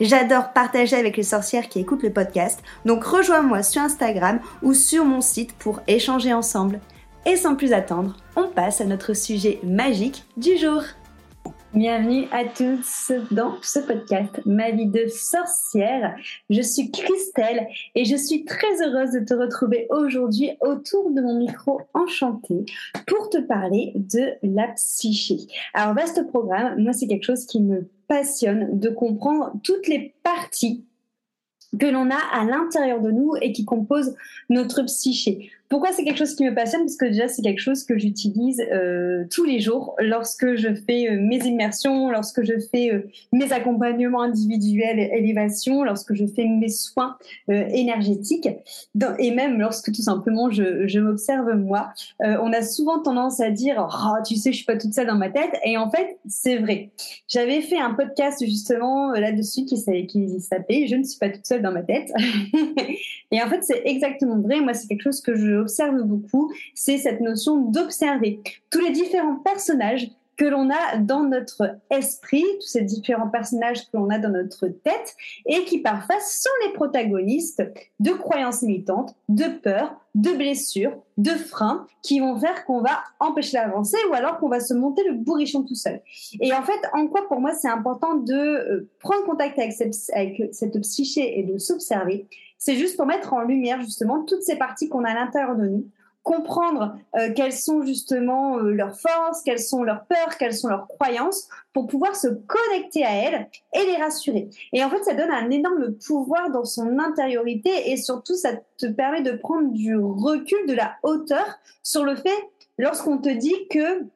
J'adore partager avec les sorcières qui écoutent le podcast, donc rejoins-moi sur Instagram ou sur mon site pour échanger ensemble. Et sans plus attendre, on passe à notre sujet magique du jour. Bienvenue à tous dans ce podcast Ma vie de sorcière. Je suis Christelle et je suis très heureuse de te retrouver aujourd'hui autour de mon micro enchanté pour te parler de la psyché. Alors vaste programme, moi c'est quelque chose qui me passionne de comprendre toutes les parties que l'on a à l'intérieur de nous et qui composent notre psyché. Pourquoi c'est quelque chose qui me passionne? Parce que déjà, c'est quelque chose que j'utilise euh, tous les jours lorsque je fais euh, mes immersions, lorsque je fais euh, mes accompagnements individuels, élévation, lorsque je fais mes soins énergétiques, et même lorsque tout simplement je, m'observe moi. on a souvent tendance à dire oh, tu sais, je suis pas toute seule dans ma tête », et en fait, c'est vrai. J'avais fait un podcast justement là-dessus qui s'appelait « Je ne suis pas toute seule dans ma tête ». et en fait, c'est exactement vrai. Moi, c'est quelque chose que je observe beaucoup, c'est cette notion d'observer tous les différents personnages que l'on a dans notre esprit, tous ces différents personnages que l'on a dans notre tête et qui parfois sont les protagonistes de croyances limitantes, de peurs, de blessures, de freins qui vont faire qu'on va empêcher d'avancer ou alors qu'on va se monter le bourrichon tout seul. Et en fait, en quoi pour moi c'est important de euh, prendre contact avec cette, avec cette psyché et de s'observer, c'est juste pour mettre en lumière justement toutes ces parties qu'on a à l'intérieur de nous comprendre euh, quelles sont justement euh, leurs forces, quelles sont leurs peurs, quelles sont leurs croyances, pour pouvoir se connecter à elles et les rassurer. Et en fait, ça donne un énorme pouvoir dans son intériorité et surtout, ça te permet de prendre du recul, de la hauteur sur le fait, lorsqu'on te dit que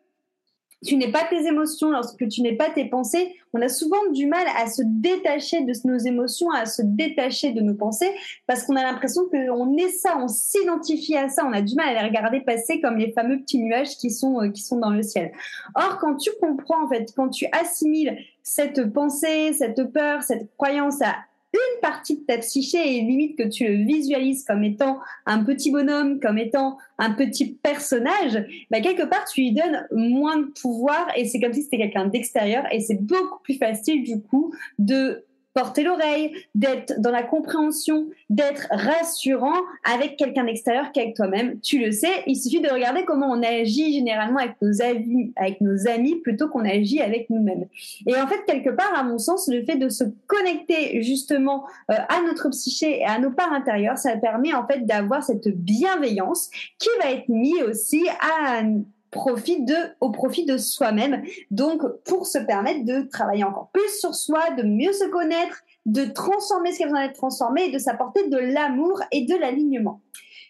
tu n'es pas tes émotions, lorsque tu n'es pas tes pensées, on a souvent du mal à se détacher de nos émotions, à se détacher de nos pensées, parce qu'on a l'impression qu'on est ça, on s'identifie à ça, on a du mal à les regarder passer comme les fameux petits nuages qui sont, euh, qui sont dans le ciel. Or, quand tu comprends, en fait, quand tu assimiles cette pensée, cette peur, cette croyance à une partie de ta psyché et limite que tu le visualises comme étant un petit bonhomme, comme étant un petit personnage, bah quelque part tu lui donnes moins de pouvoir et c'est comme si c'était quelqu'un d'extérieur et c'est beaucoup plus facile du coup de porter l'oreille, d'être dans la compréhension, d'être rassurant avec quelqu'un d'extérieur qu'avec toi-même. Tu le sais, il suffit de regarder comment on agit généralement avec nos amis, avec nos amis plutôt qu'on agit avec nous-mêmes. Et en fait, quelque part, à mon sens, le fait de se connecter justement euh, à notre psyché et à nos parts intérieures, ça permet en fait d'avoir cette bienveillance qui va être mise aussi à au profit de soi-même. Donc, pour se permettre de travailler encore plus sur soi, de mieux se connaître, de transformer ce qui a besoin d'être transformé et de s'apporter de l'amour et de l'alignement.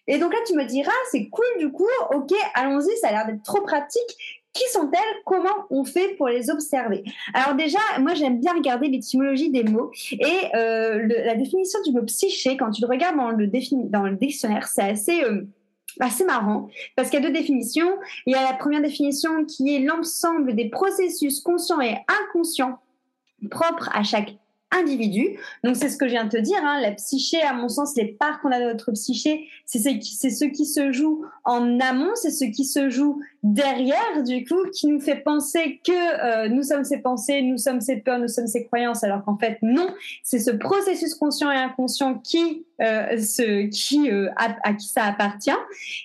Et donc là, tu me diras, c'est cool du coup, ok, allons-y, ça a l'air d'être trop pratique. Qui sont-elles? Comment on fait pour les observer? Alors déjà, moi j'aime bien regarder l'étymologie des mots et euh, la définition du mot psyché, quand tu le regardes dans le, dans le dictionnaire, c'est assez... Euh, assez marrant parce qu'il y a deux définitions. Il y a la première définition qui est l'ensemble des processus conscients et inconscients propres à chaque individu. Donc c'est ce que je viens de te dire. Hein. La psyché, à mon sens, les parts qu'on a dans notre psyché, c'est ce, qui, se joue en amont, c'est ce qui se joue derrière, du coup, qui nous fait penser que euh, nous sommes ces pensées, nous sommes ces peurs, nous sommes ces croyances, alors qu'en fait non, c'est ce processus conscient et inconscient qui, euh, ce, qui euh, à, à, qui ça appartient.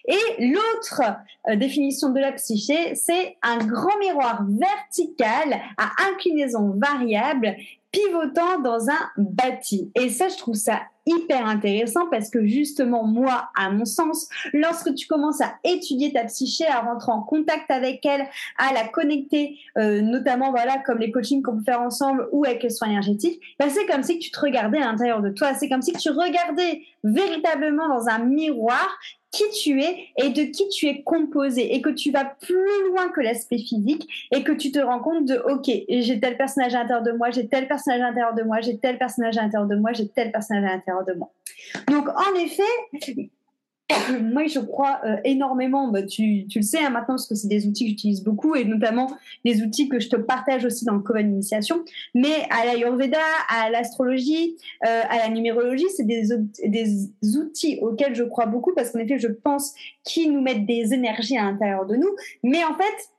Et l'autre euh, définition de la psyché, c'est un grand miroir vertical à inclinaison variable pivotant dans un bâti. Et ça, je trouve ça hyper intéressant parce que justement, moi, à mon sens, lorsque tu commences à étudier ta psyché, à rentrer en contact avec elle, à la connecter, euh, notamment, voilà, comme les coachings qu'on peut faire ensemble ou avec les soins énergétiques, ben, c'est comme si tu te regardais à l'intérieur de toi. C'est comme si tu regardais véritablement dans un miroir qui tu es et de qui tu es composé. Et que tu vas plus loin que l'aspect physique et que tu te rends compte de ok j'ai tel personnage à l'intérieur de moi j'ai tel personnage à l'intérieur de moi j'ai tel personnage à l'intérieur de moi j'ai tel personnage à l'intérieur de moi. Donc en effet moi, je crois euh, énormément, bah, tu, tu, le sais hein, maintenant, parce que c'est des outils que j'utilise beaucoup, et notamment les outils que je te partage aussi dans le Coven Initiation. Mais à l'Ayurveda, à l'astrologie, euh, à la numérologie, c'est des, outils auxquels je crois beaucoup, parce qu'en effet, je pense qu'ils nous mettent des énergies à l'intérieur de nous. Mais en fait,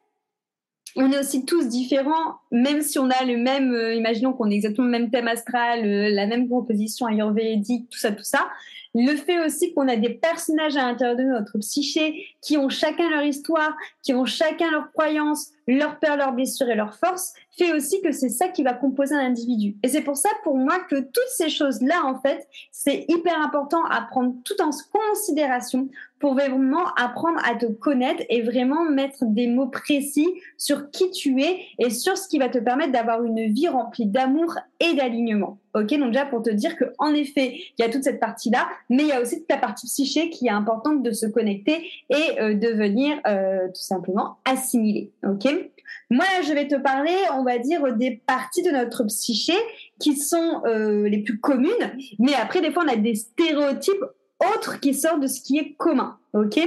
on est aussi tous différents, même si on a le même, euh, imaginons qu'on ait exactement le même thème astral, la même composition ayurvédique, tout ça, tout ça le fait aussi qu'on a des personnages à l'intérieur de notre psyché qui ont chacun leur histoire, qui ont chacun leurs croyances, leurs peurs, leurs blessures et leurs forces, fait aussi que c'est ça qui va composer un individu. Et c'est pour ça, pour moi, que toutes ces choses-là, en fait, c'est hyper important à prendre tout en considération pour vraiment apprendre à te connaître et vraiment mettre des mots précis sur qui tu es et sur ce qui va te permettre d'avoir une vie remplie d'amour et d'alignement. Ok, donc déjà pour te dire que en effet, il y a toute cette partie-là, mais il y a aussi toute la partie psyché qui est importante de se connecter et euh, de venir euh, tout simplement assimiler. Ok, moi je vais te parler, on va dire des parties de notre psyché qui sont euh, les plus communes, mais après des fois on a des stéréotypes autre qui sort de ce qui est commun. Ok.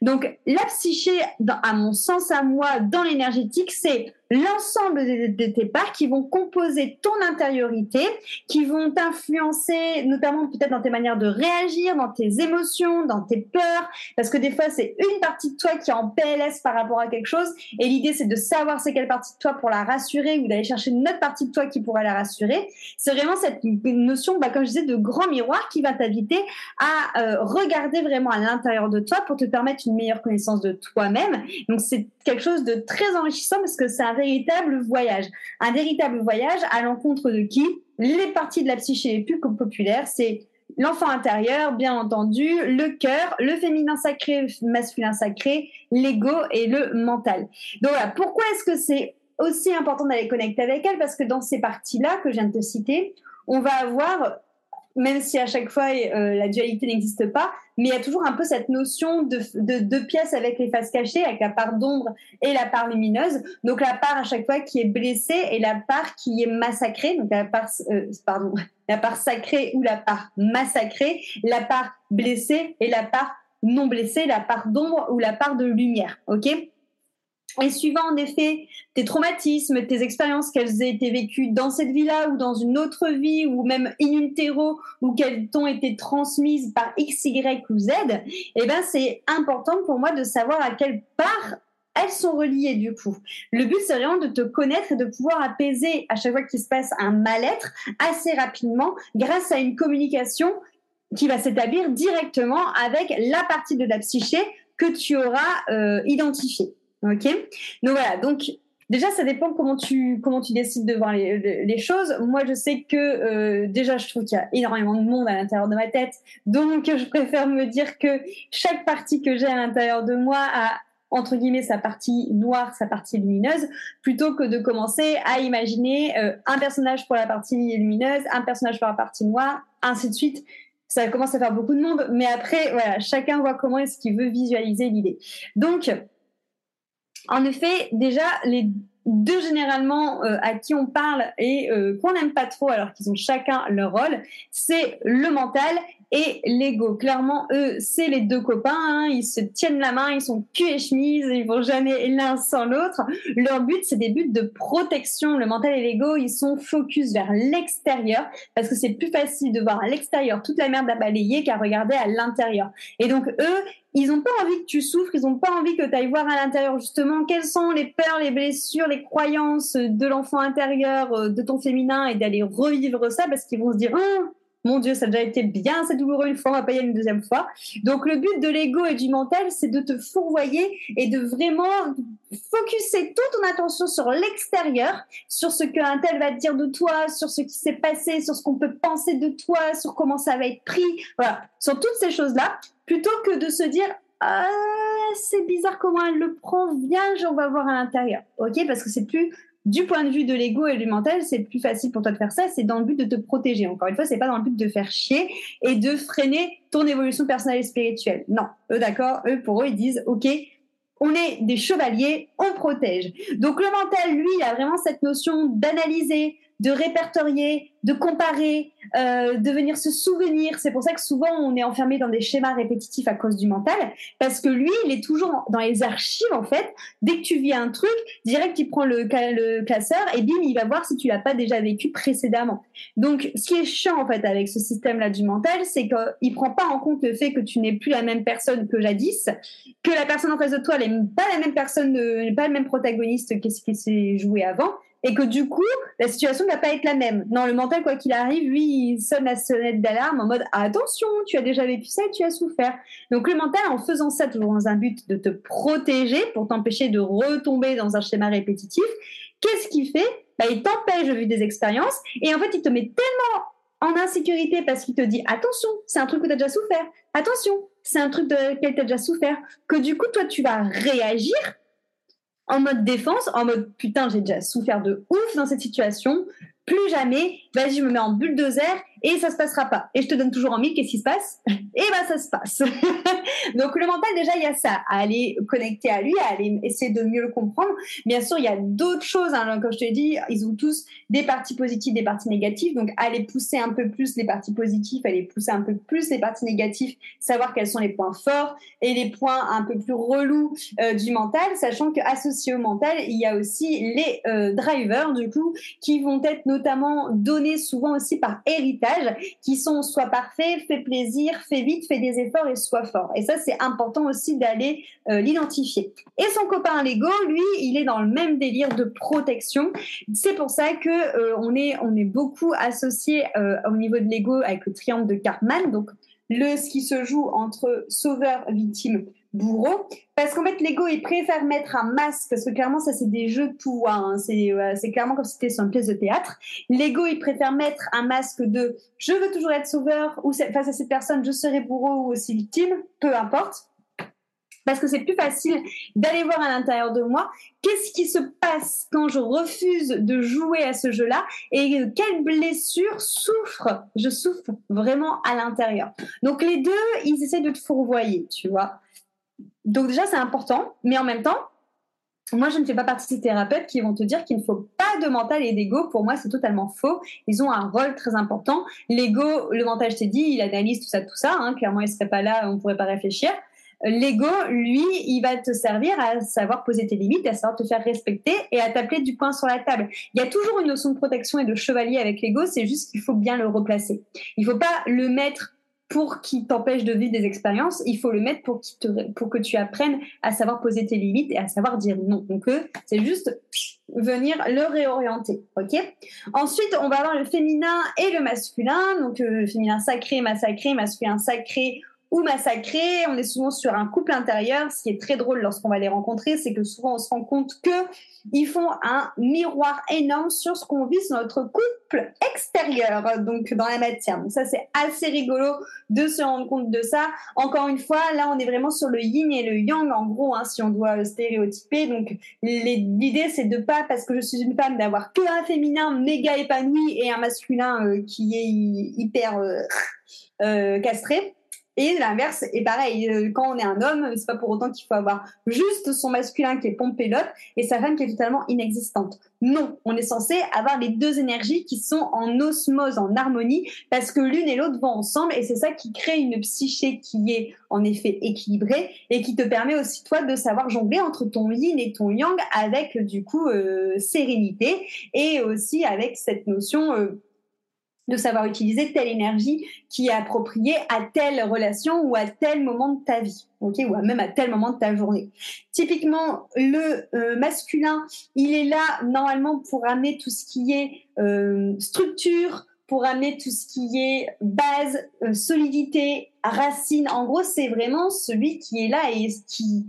Donc la psyché, à mon sens à moi, dans l'énergétique, c'est l'ensemble de, tes parts qui vont composer ton intériorité, qui vont t'influencer notamment peut-être dans tes manières de réagir, dans tes émotions, dans tes peurs, parce que des fois c'est une partie de toi qui est en PLS par rapport à quelque chose, et l'idée c'est de savoir c'est quelle partie de toi pour la rassurer ou d'aller chercher une autre partie de toi qui pourra la rassurer. C'est vraiment cette notion, bah, comme je disais, de grand miroir qui va t'inviter à euh, regarder vraiment à l'intérieur de toi pour te permettre une meilleure connaissance de toi-même. Donc c'est quelque chose de très enrichissant parce que c'est un véritable voyage. Un véritable voyage à l'encontre de qui? Les parties de la psyché les plus populaires, c'est l'enfant intérieur, bien entendu, le cœur, le féminin sacré, masculin sacré, l'ego et le mental. Donc voilà, pourquoi est-ce que c'est aussi important d'aller connecter avec elle? Parce que dans ces parties-là que je viens de te citer, on va avoir même si à chaque fois euh, la dualité n'existe pas, mais il y a toujours un peu cette notion de, deux pièces avec les faces cachées, avec la part d'ombre et la part lumineuse. Donc la part à chaque fois qui est blessée et la part qui est massacrée, donc la part, euh, pardon, la part sacrée ou la part massacrée, la part blessée et la part non blessée, la part d'ombre ou la part de lumière. Ok et suivant en effet tes traumatismes, tes expériences, qu'elles aient été vécues dans cette vie-là ou dans une autre vie ou même in utero ou qu'elles t'ont été transmises par X, Y ou Z, eh ben c'est important pour moi de savoir à quelle part elles sont reliées du coup. Le but c'est vraiment de te connaître et de pouvoir apaiser à chaque fois qu'il se passe un mal-être assez rapidement grâce à une communication qui va s'établir directement avec la partie de la psyché que tu auras euh, identifiée. Ok Donc voilà, donc déjà ça dépend comment tu comment tu décides de voir les, les choses. Moi je sais que euh, déjà je trouve qu'il y a énormément de monde à l'intérieur de ma tête, donc je préfère me dire que chaque partie que j'ai à l'intérieur de moi a entre guillemets sa partie noire, sa partie lumineuse, plutôt que de commencer à imaginer euh, un personnage pour la partie lumineuse, un personnage pour la partie noire, ainsi de suite ça commence à faire beaucoup de monde, mais après, voilà, chacun voit comment est-ce qu'il veut visualiser l'idée. Donc, en effet, déjà, les deux généralement euh, à qui on parle et euh, qu'on n'aime pas trop alors qu'ils ont chacun leur rôle, c'est le mental et l'ego. Clairement, eux, c'est les deux copains, hein. ils se tiennent la main, ils sont cul et chemise, ils vont jamais l'un sans l'autre. Leur but, c'est des buts de protection. Le mental et l'ego, ils sont focus vers l'extérieur parce que c'est plus facile de voir à l'extérieur toute la merde à balayer qu'à regarder à l'intérieur. Et donc, eux, ils n'ont pas envie que tu souffres, ils n'ont pas envie que tu ailles voir à l'intérieur justement quelles sont les peurs, les blessures, les croyances de l'enfant intérieur, euh, de ton féminin et d'aller revivre ça parce qu'ils vont se dire oh, Mon Dieu, ça a déjà été bien, c'est douloureux une fois, on va pas y aller une deuxième fois. Donc le but de l'ego et du mental, c'est de te fourvoyer et de vraiment focuser toute ton attention sur l'extérieur, sur ce qu'un tel va te dire de toi, sur ce qui s'est passé, sur ce qu'on peut penser de toi, sur comment ça va être pris, voilà, sur toutes ces choses-là, plutôt que de se dire ah, c'est bizarre comment elle le prend, viens, on va voir à l'intérieur. Ok, parce que c'est plus du point de vue de l'ego et du mental, c'est plus facile pour toi de faire ça, c'est dans le but de te protéger. Encore une fois, c'est pas dans le but de faire chier et de freiner ton évolution personnelle et spirituelle. Non, eux d'accord, eux pour eux ils disent OK, on est des chevaliers, on protège. Donc le mental, lui, il a vraiment cette notion d'analyser, de répertorier, de comparer, euh, de venir se souvenir. C'est pour ça que souvent on est enfermé dans des schémas répétitifs à cause du mental, parce que lui, il est toujours dans les archives en fait. Dès que tu vis un truc, direct il prend le, classeur et bim, il va voir si tu l'as pas déjà vécu précédemment. Donc, ce qui est chiant en fait avec ce système-là du mental, c'est qu'il prend pas en compte le fait que tu n'es plus la même personne que jadis, que la personne en face de toi n'est pas la même personne, n'est pas le même protagoniste qu'est-ce qui s'est joué avant et que du coup, la situation ne va pas être la même. Non, le mental, quoi qu'il arrive, lui, il sonne la sonnette d'alarme en mode attention, tu as déjà vécu ça tu as souffert. Donc le mental, en faisant ça toujours dans un but de te protéger pour t'empêcher de retomber dans un schéma répétitif, qu'est-ce qu'il fait? Bah, Il t'empêche de vivre des expériences et en fait, il te met tellement en insécurité parce qu'il te dit attention, c'est un truc que tu as déjà souffert. Attention, c'est un truc de lequel tu as déjà souffert. Que du coup, toi, tu vas réagir en mode défense, en mode putain, j'ai déjà souffert de ouf dans cette situation, plus jamais, vas-y, je me mets en bulldozer et ça se passera pas. Et je te donne toujours en mille, qu'est-ce qui se passe Et ben ça se passe. Donc le mental déjà il y a ça, à aller connecter à lui, à aller essayer de mieux le comprendre. Bien sûr il y a d'autres choses, hein, comme je te dit, ils ont tous des parties positives, des parties négatives. Donc aller pousser un peu plus les parties positives, aller pousser un peu plus les parties négatives, savoir quels sont les points forts et les points un peu plus relous euh, du mental, sachant qu'associé au mental il y a aussi les euh, drivers du coup qui vont être notamment donnés souvent aussi par héritage qui sont soit parfaits, fait plaisir, fait vite, fait des efforts et soit fort. Et ça, c'est important aussi d'aller euh, l'identifier. Et son copain Lego, lui, il est dans le même délire de protection. C'est pour ça que euh, on est on est beaucoup associé euh, au niveau de Lego avec le triangle de Cartman. Donc le ce qui se joue entre sauveur, victime, bourreau. Parce qu'en fait, l'ego, il préfère mettre un masque, parce que clairement, ça, c'est des jeux de pouvoir. Hein. C'est clairement comme si c'était sur une pièce de théâtre. L'ego, il préfère mettre un masque de je veux toujours être sauveur, ou face à cette personne, je serai bourreau ou aussi victime, peu importe. Parce que c'est plus facile d'aller voir à l'intérieur de moi qu'est-ce qui se passe quand je refuse de jouer à ce jeu-là et quelle blessure souffre, je souffre vraiment à l'intérieur. Donc les deux, ils essaient de te fourvoyer, tu vois. Donc déjà, c'est important, mais en même temps, moi, je ne fais pas partie de ces thérapeutes qui vont te dire qu'il ne faut pas de mental et d'ego. Pour moi, c'est totalement faux. Ils ont un rôle très important. L'ego, le mental, je t'ai dit, il analyse tout ça, tout ça. Hein. Clairement, il serait pas là, on pourrait pas réfléchir. L'ego, lui, il va te servir à savoir poser tes limites, à savoir te faire respecter et à t'appeler du poing sur la table. Il y a toujours une notion de protection et de chevalier avec l'ego, c'est juste qu'il faut bien le replacer. Il faut pas le mettre pour qu'il t'empêche de vivre des expériences, il faut le mettre pour, que tu apprennes à savoir poser tes limites et à savoir dire non. Donc, euh, c'est juste venir le réorienter. Ok? Ensuite, on va avoir le féminin et le masculin. Donc, euh, féminin sacré, massacré, masculin sacré ou massacré. On est souvent sur un couple intérieur. Ce qui est très drôle lorsqu'on va les rencontrer, c'est que souvent on se rend compte que ils font un miroir énorme sur ce qu'on vit sur notre couple extérieur, donc dans la matière. Donc ça, c'est assez rigolo de se rendre compte de ça. Encore une fois, là, on est vraiment sur le yin et le yang, en gros, hein, si on doit stéréotyper. Donc l'idée, c'est de pas, parce que je suis une femme, d'avoir que un féminin méga épanoui et un masculin euh, qui est hyper euh, euh, castré. Et l'inverse est pareil. Euh, quand on est un homme, c'est pas pour autant qu'il faut avoir juste son masculin qui est pompelote et sa femme qui est totalement inexistante. Non, on est censé avoir les deux énergies qui sont en osmose, en harmonie, parce que l'une et l'autre vont ensemble et c'est ça qui crée une psyché qui est en effet équilibrée et qui te permet aussi toi de savoir jongler entre ton yin et ton yang avec du coup euh, sérénité et aussi avec cette notion euh, de savoir utiliser telle énergie qui est appropriée à telle relation ou à tel moment de ta vie, ok, ou même à tel moment de ta journée. Typiquement, le euh, masculin, il est là normalement pour amener tout ce qui est euh, structure, pour amener tout ce qui est base, euh, solidité, racine. En gros, c'est vraiment celui qui est là et qui,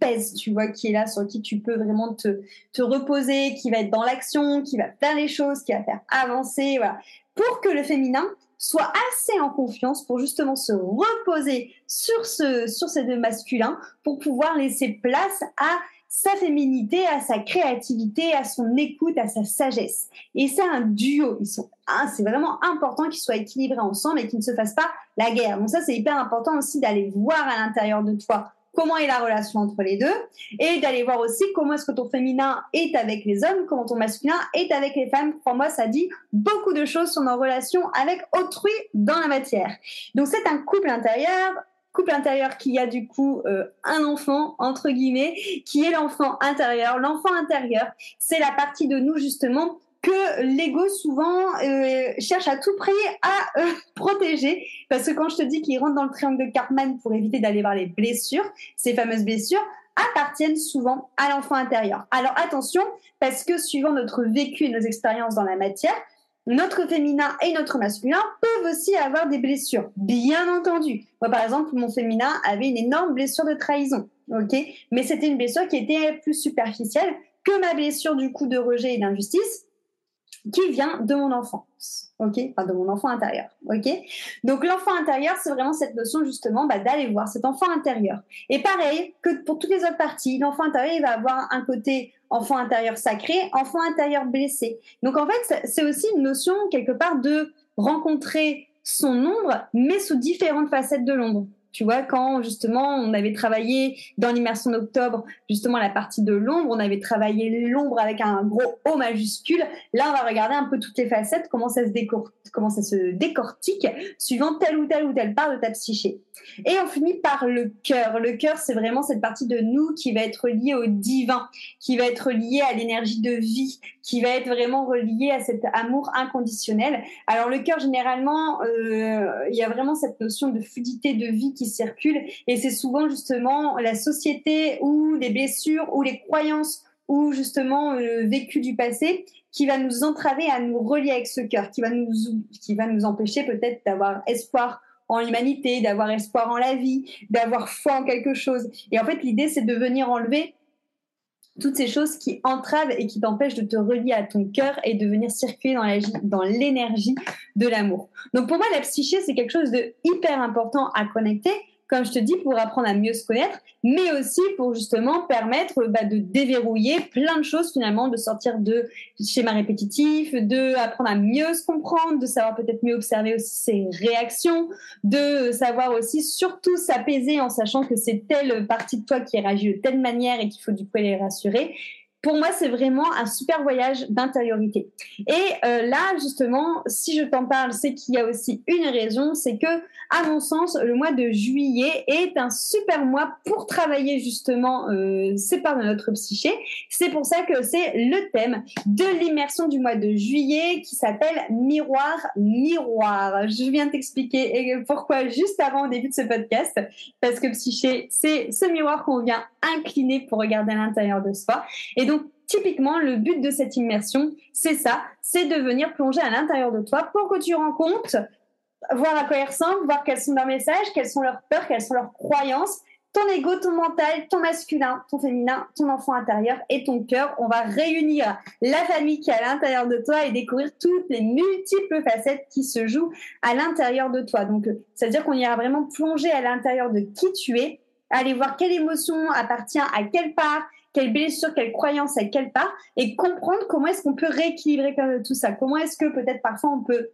pèse, tu vois, qui est là, sur qui tu peux vraiment te, te reposer, qui va être dans l'action, qui va faire les choses, qui va faire avancer, voilà. Pour que le féminin soit assez en confiance pour justement se reposer sur ce, sur ces deux masculins pour pouvoir laisser place à sa féminité, à sa créativité, à son écoute, à sa sagesse. Et c'est un duo. C'est vraiment important qu'ils soient équilibrés ensemble et qu'ils ne se fassent pas la guerre. Donc ça, c'est hyper important aussi d'aller voir à l'intérieur de toi comment est la relation entre les deux et d'aller voir aussi comment est-ce que ton féminin est avec les hommes, comment ton masculin est avec les femmes. Pour moi, ça dit beaucoup de choses sur nos relations avec autrui dans la matière. Donc c'est un couple intérieur couple intérieur qui a du coup euh, un enfant entre guillemets qui est l'enfant intérieur l'enfant intérieur c'est la partie de nous justement que l'ego souvent euh, cherche à tout prix à euh, protéger. Parce que quand je te dis qu'il rentre dans le triangle de Cartman pour éviter d'aller voir les blessures ces fameuses blessures appartiennent souvent à l'enfant intérieur. Alors attention parce que suivant notre vécu et nos expériences dans la matière notre féminin et notre masculin peuvent aussi avoir des blessures, bien entendu. Moi, par exemple, mon féminin avait une énorme blessure de trahison, ok? Mais c'était une blessure qui était plus superficielle que ma blessure du coup de rejet et d'injustice, qui vient de mon enfance, ok? De mon enfant intérieur, ok? Donc, l'enfant intérieur, c'est vraiment cette notion justement bah, d'aller voir cet enfant intérieur. Et pareil que pour toutes les autres parties, l'enfant intérieur, il va avoir un côté enfant intérieur sacré, enfant intérieur blessé. Donc en fait, c'est aussi une notion quelque part de rencontrer son ombre, mais sous différentes facettes de l'ombre. Tu vois, quand justement on avait travaillé dans l'immersion d'octobre, justement la partie de l'ombre, on avait travaillé l'ombre avec un gros O majuscule. Là, on va regarder un peu toutes les facettes, comment ça se décortique, comment ça se décortique suivant telle ou telle ou telle part de ta psyché. Et on finit par le cœur. Le cœur, c'est vraiment cette partie de nous qui va être liée au divin, qui va être liée à l'énergie de vie, qui va être vraiment reliée à cet amour inconditionnel. Alors le cœur, généralement, euh, il y a vraiment cette notion de fluidité de vie qui circule. Et c'est souvent justement la société ou les blessures ou les croyances ou justement le vécu du passé qui va nous entraver à nous relier avec ce cœur, qui va nous, qui va nous empêcher peut-être d'avoir espoir en l'humanité, d'avoir espoir en la vie, d'avoir foi en quelque chose. Et en fait, l'idée, c'est de venir enlever toutes ces choses qui entravent et qui t'empêchent de te relier à ton cœur et de venir circuler dans l'énergie de l'amour. Donc pour moi, la psyché, c'est quelque chose de hyper important à connecter comme je te dis, pour apprendre à mieux se connaître, mais aussi pour justement permettre bah, de déverrouiller plein de choses finalement, de sortir de schémas répétitifs, de apprendre à mieux se comprendre, de savoir peut-être mieux observer aussi ses réactions, de savoir aussi surtout s'apaiser en sachant que c'est telle partie de toi qui réagit de telle manière et qu'il faut du coup les rassurer pour moi, c'est vraiment un super voyage d'intériorité. Et euh, là, justement, si je t'en parle, c'est qu'il y a aussi une raison, c'est que, à mon sens, le mois de juillet est un super mois pour travailler justement euh, ces parts de notre psyché. C'est pour ça que c'est le thème de l'immersion du mois de juillet qui s'appelle Miroir, Miroir. Je viens t'expliquer pourquoi juste avant au début de ce podcast, parce que psyché, c'est ce miroir qu'on vient incliner pour regarder à l'intérieur de soi. Typiquement, le but de cette immersion, c'est ça, c'est de venir plonger à l'intérieur de toi pour que tu rencontres, voir à quoi ils ressemblent, voir quels sont leurs messages, quelles sont leurs peurs, quelles sont leurs croyances, ton ego, ton mental, ton masculin, ton féminin, ton enfant intérieur et ton cœur. On va réunir la famille qui est à l'intérieur de toi et découvrir toutes les multiples facettes qui se jouent à l'intérieur de toi. Donc, c'est-à-dire qu'on ira vraiment plonger à l'intérieur de qui tu es, aller voir quelle émotion appartient à quelle part, quelle blessure, quelle croyance à quelle part, et comprendre comment est-ce qu'on peut rééquilibrer tout ça. Comment est-ce que peut-être parfois on peut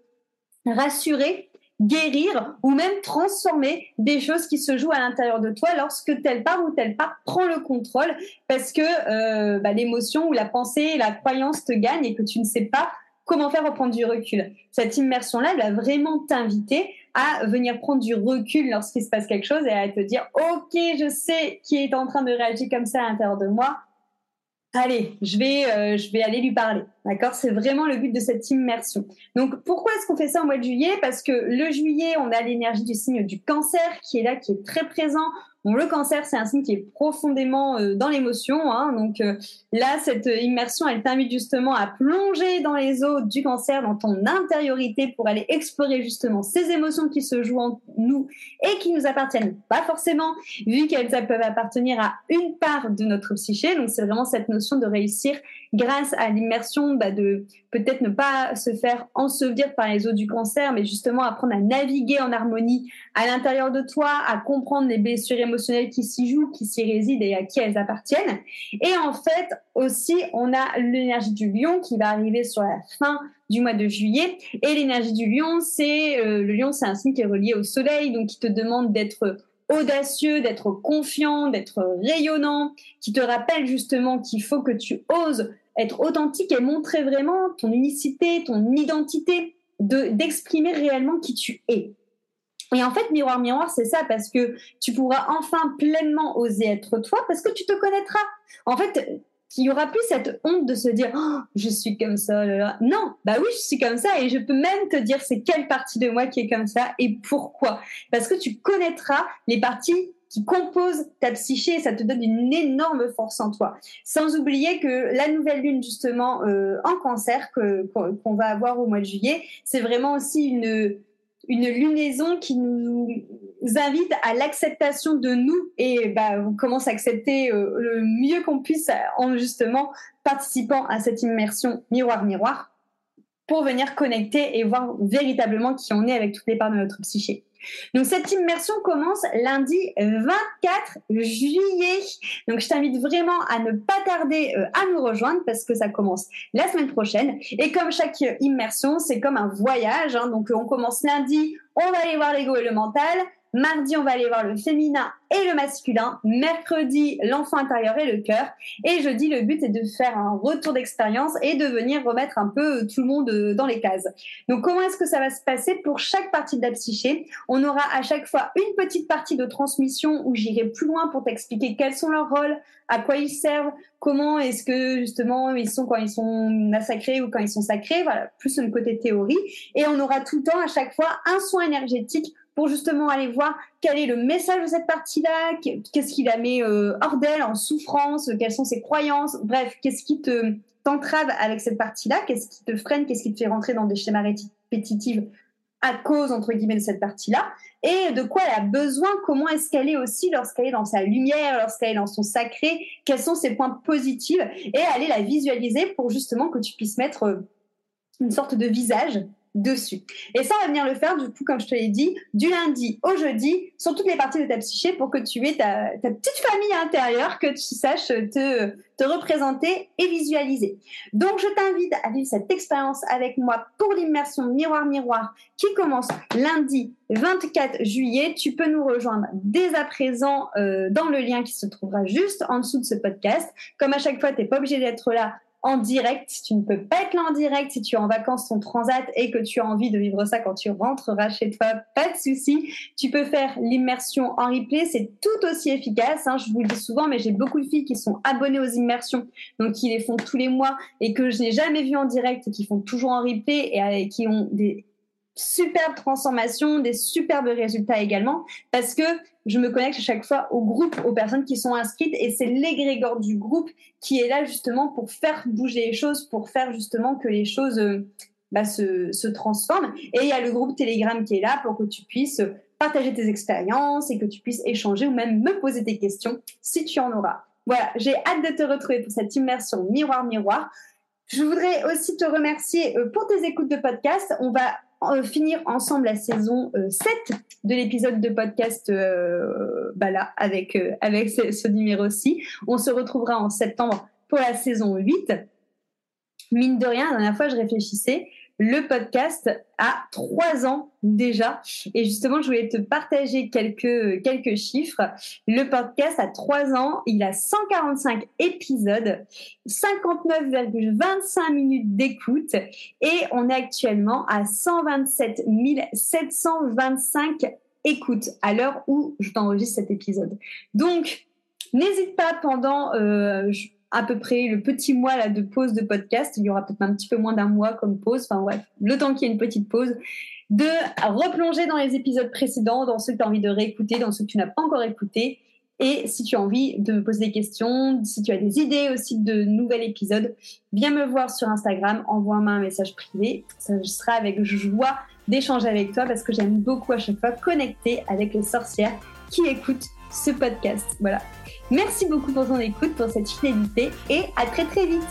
rassurer, guérir ou même transformer des choses qui se jouent à l'intérieur de toi lorsque telle part ou telle part prend le contrôle parce que euh, bah, l'émotion ou la pensée, la croyance te gagne et que tu ne sais pas comment faire pour prendre du recul. Cette immersion-là, elle va vraiment t'inviter à venir prendre du recul lorsqu'il se passe quelque chose et à te dire, OK, je sais qui est en train de réagir comme ça à l'intérieur de moi. Allez, je vais, euh, je vais aller lui parler. D'accord? C'est vraiment le but de cette immersion. Donc, pourquoi est-ce qu'on fait ça au mois de juillet? Parce que le juillet, on a l'énergie du signe du cancer qui est là, qui est très présent Le cancer, c'est un signe qui est profondément euh, dans l'émotion. Hein, donc euh, là, cette immersion, elle t'invite justement à plonger dans les eaux du cancer, dans ton intériorité, pour aller explorer justement ces émotions qui se jouent en nous et qui nous appartiennent pas forcément, vu qu'elles peuvent appartenir à une part de notre psyché. Donc c'est vraiment cette notion de réussir grâce à l'immersion, bah, de peut-être ne pas se faire ensevelir par les eaux du cancer, mais justement apprendre à naviguer en harmonie à l'intérieur de toi, à comprendre les blessures émotionnelles qui s'y jouent, qui s'y résident et à qui elles appartiennent. Et en fait, aussi, on a l'énergie du lion qui va arriver sur la fin du mois de juillet. Et l'énergie du lion, c'est euh, le lion, c'est un signe qui est relié au soleil, donc qui te demande d'être audacieux, d'être confiant, d'être rayonnant, qui te rappelle justement qu'il faut que tu oses être authentique et montrer vraiment ton unicité, ton identité, d'exprimer réellement qui tu es. Et en fait, miroir, miroir, c'est ça, parce que tu pourras enfin pleinement oser être toi, parce que tu te connaîtras. En fait, il n'y aura plus cette honte de se dire oh, je suis comme ça. Non, bah oui, je suis comme ça et je peux même te dire c'est quelle partie de moi qui est comme ça et pourquoi. Parce que tu connaîtras les parties qui composent ta psyché ça te donne une énorme force en toi. Sans oublier que la nouvelle lune justement euh, en cancer qu'on va avoir au mois de juillet, c'est vraiment aussi une une lunaison qui nous invite à l'acceptation de nous et bah, on commence à accepter euh, le mieux qu'on puisse en justement participant à cette immersion miroir-miroir pour venir connecter et voir véritablement qui on est avec toutes les parts de notre psyché. Donc cette immersion commence lundi 24 juillet. Donc je t'invite vraiment à ne pas tarder euh, à nous rejoindre parce que ça commence la semaine prochaine. Et comme chaque immersion, c'est comme un voyage. Hein. Donc on commence lundi, on va aller voir l'ego et le mental. Mardi, on va aller voir le féminin et le masculin. Mercredi, l'enfant intérieur et le cœur. Et jeudi, le but est de faire un retour d'expérience et de venir remettre un peu tout le monde euh, dans les cases. Donc, comment est-ce que ça va se passer pour chaque partie de la psyché? On aura à chaque fois une petite partie de transmission où j'irai plus loin pour t'expliquer quels sont leurs rôles, à quoi ils servent, comment est-ce que justement ils sont quand ils sont massacrés ou quand ils sont sacrés. Voilà, plus le côté théorie. Et on aura tout le temps à chaque fois un soin énergétique pour justement aller voir quel est le message de cette partie-là, qu'est-ce qui la met euh, hors d'elle, en souffrance, quelles sont ses croyances, bref, qu'est-ce qui te t'entrave avec cette partie-là, qu'est-ce qui te freine, qu'est-ce qui te fait rentrer dans des schémas répétitifs à cause, entre guillemets, de cette partie-là, et de quoi elle a besoin, comment est-ce qu'elle est aussi lorsqu'elle est dans sa lumière, lorsqu'elle est dans son sacré, quels sont ses points positifs, et aller la visualiser pour justement que tu puisses mettre euh, une sorte de visage dessus. Et ça, on va venir le faire, du coup, comme je te l'ai dit, du lundi au jeudi, sur toutes les parties de ta psyché pour que tu aies ta, petite famille intérieure, que tu saches te, te représenter et visualiser. Donc, je t'invite à vivre cette expérience avec moi pour l'immersion miroir-miroir qui commence lundi 24 juillet. Tu peux nous rejoindre dès à présent euh, dans le lien qui se trouvera juste en dessous de ce podcast. Comme à chaque fois, tu n'es pas obligé d'être là en direct. Tu ne peux pas être là en direct si tu es en vacances, ton transat et que tu as envie de vivre ça quand tu rentreras chez toi. Pas de souci. Tu peux faire l'immersion en replay. C'est tout aussi efficace. Hein. je vous le dis souvent, mais j'ai beaucoup de filles qui sont abonnées aux immersions, donc qui les font tous les mois et que je n'ai jamais vu en direct et qui font toujours en replay et euh, qui ont des superbes transformations, des superbes résultats également, parce que je me connecte à chaque fois au groupe, aux personnes qui sont inscrites, et c'est l'égrégore du groupe qui est là justement pour faire bouger les choses, pour faire justement que les choses euh, bah, se, se transforment. Et il y a le groupe Telegram qui est là pour que tu puisses partager tes expériences et que tu puisses échanger ou même me poser des questions si tu en auras. Voilà, j'ai hâte de te retrouver pour cette immersion miroir-miroir. Je voudrais aussi te remercier euh, pour tes écoutes de podcast. On va finir ensemble la saison 7 euh, de l'épisode de podcast euh, bah là, avec, avec ce, numéro-ci. On se retrouvera en septembre pour la saison 8. Mine de rien, la dernière fois, je réfléchissais le podcast a trois ans déjà. Et justement, je voulais te partager quelques, quelques chiffres. Le podcast a trois ans, il a 145 épisodes, 59,25 minutes d'écoute et on est actuellement à 127 725 écoutes à l'heure où je t'enregistre cet épisode. Donc, n'hésite pas pendant... Euh, à peu près le petit mois là, de pause de podcast. Il y aura peut-être un petit peu moins d'un mois comme pause. Enfin bref, le temps qu'il y ait une petite pause, de replonger dans les épisodes précédents, dans ceux que tu as envie de réécouter, dans ceux que tu n'as pas encore écoutés, Et si tu as envie de me poser des questions, si tu as des idées aussi de nouveaux épisodes, viens me voir sur Instagram, envoie-moi un message privé. Ça sera avec joie d'échanger avec toi parce que j'aime beaucoup à chaque fois connecter avec les sorcières qui écoutent ce podcast. Voilà. Merci beaucoup pour ton écoute, pour cette fidélité et à très très vite.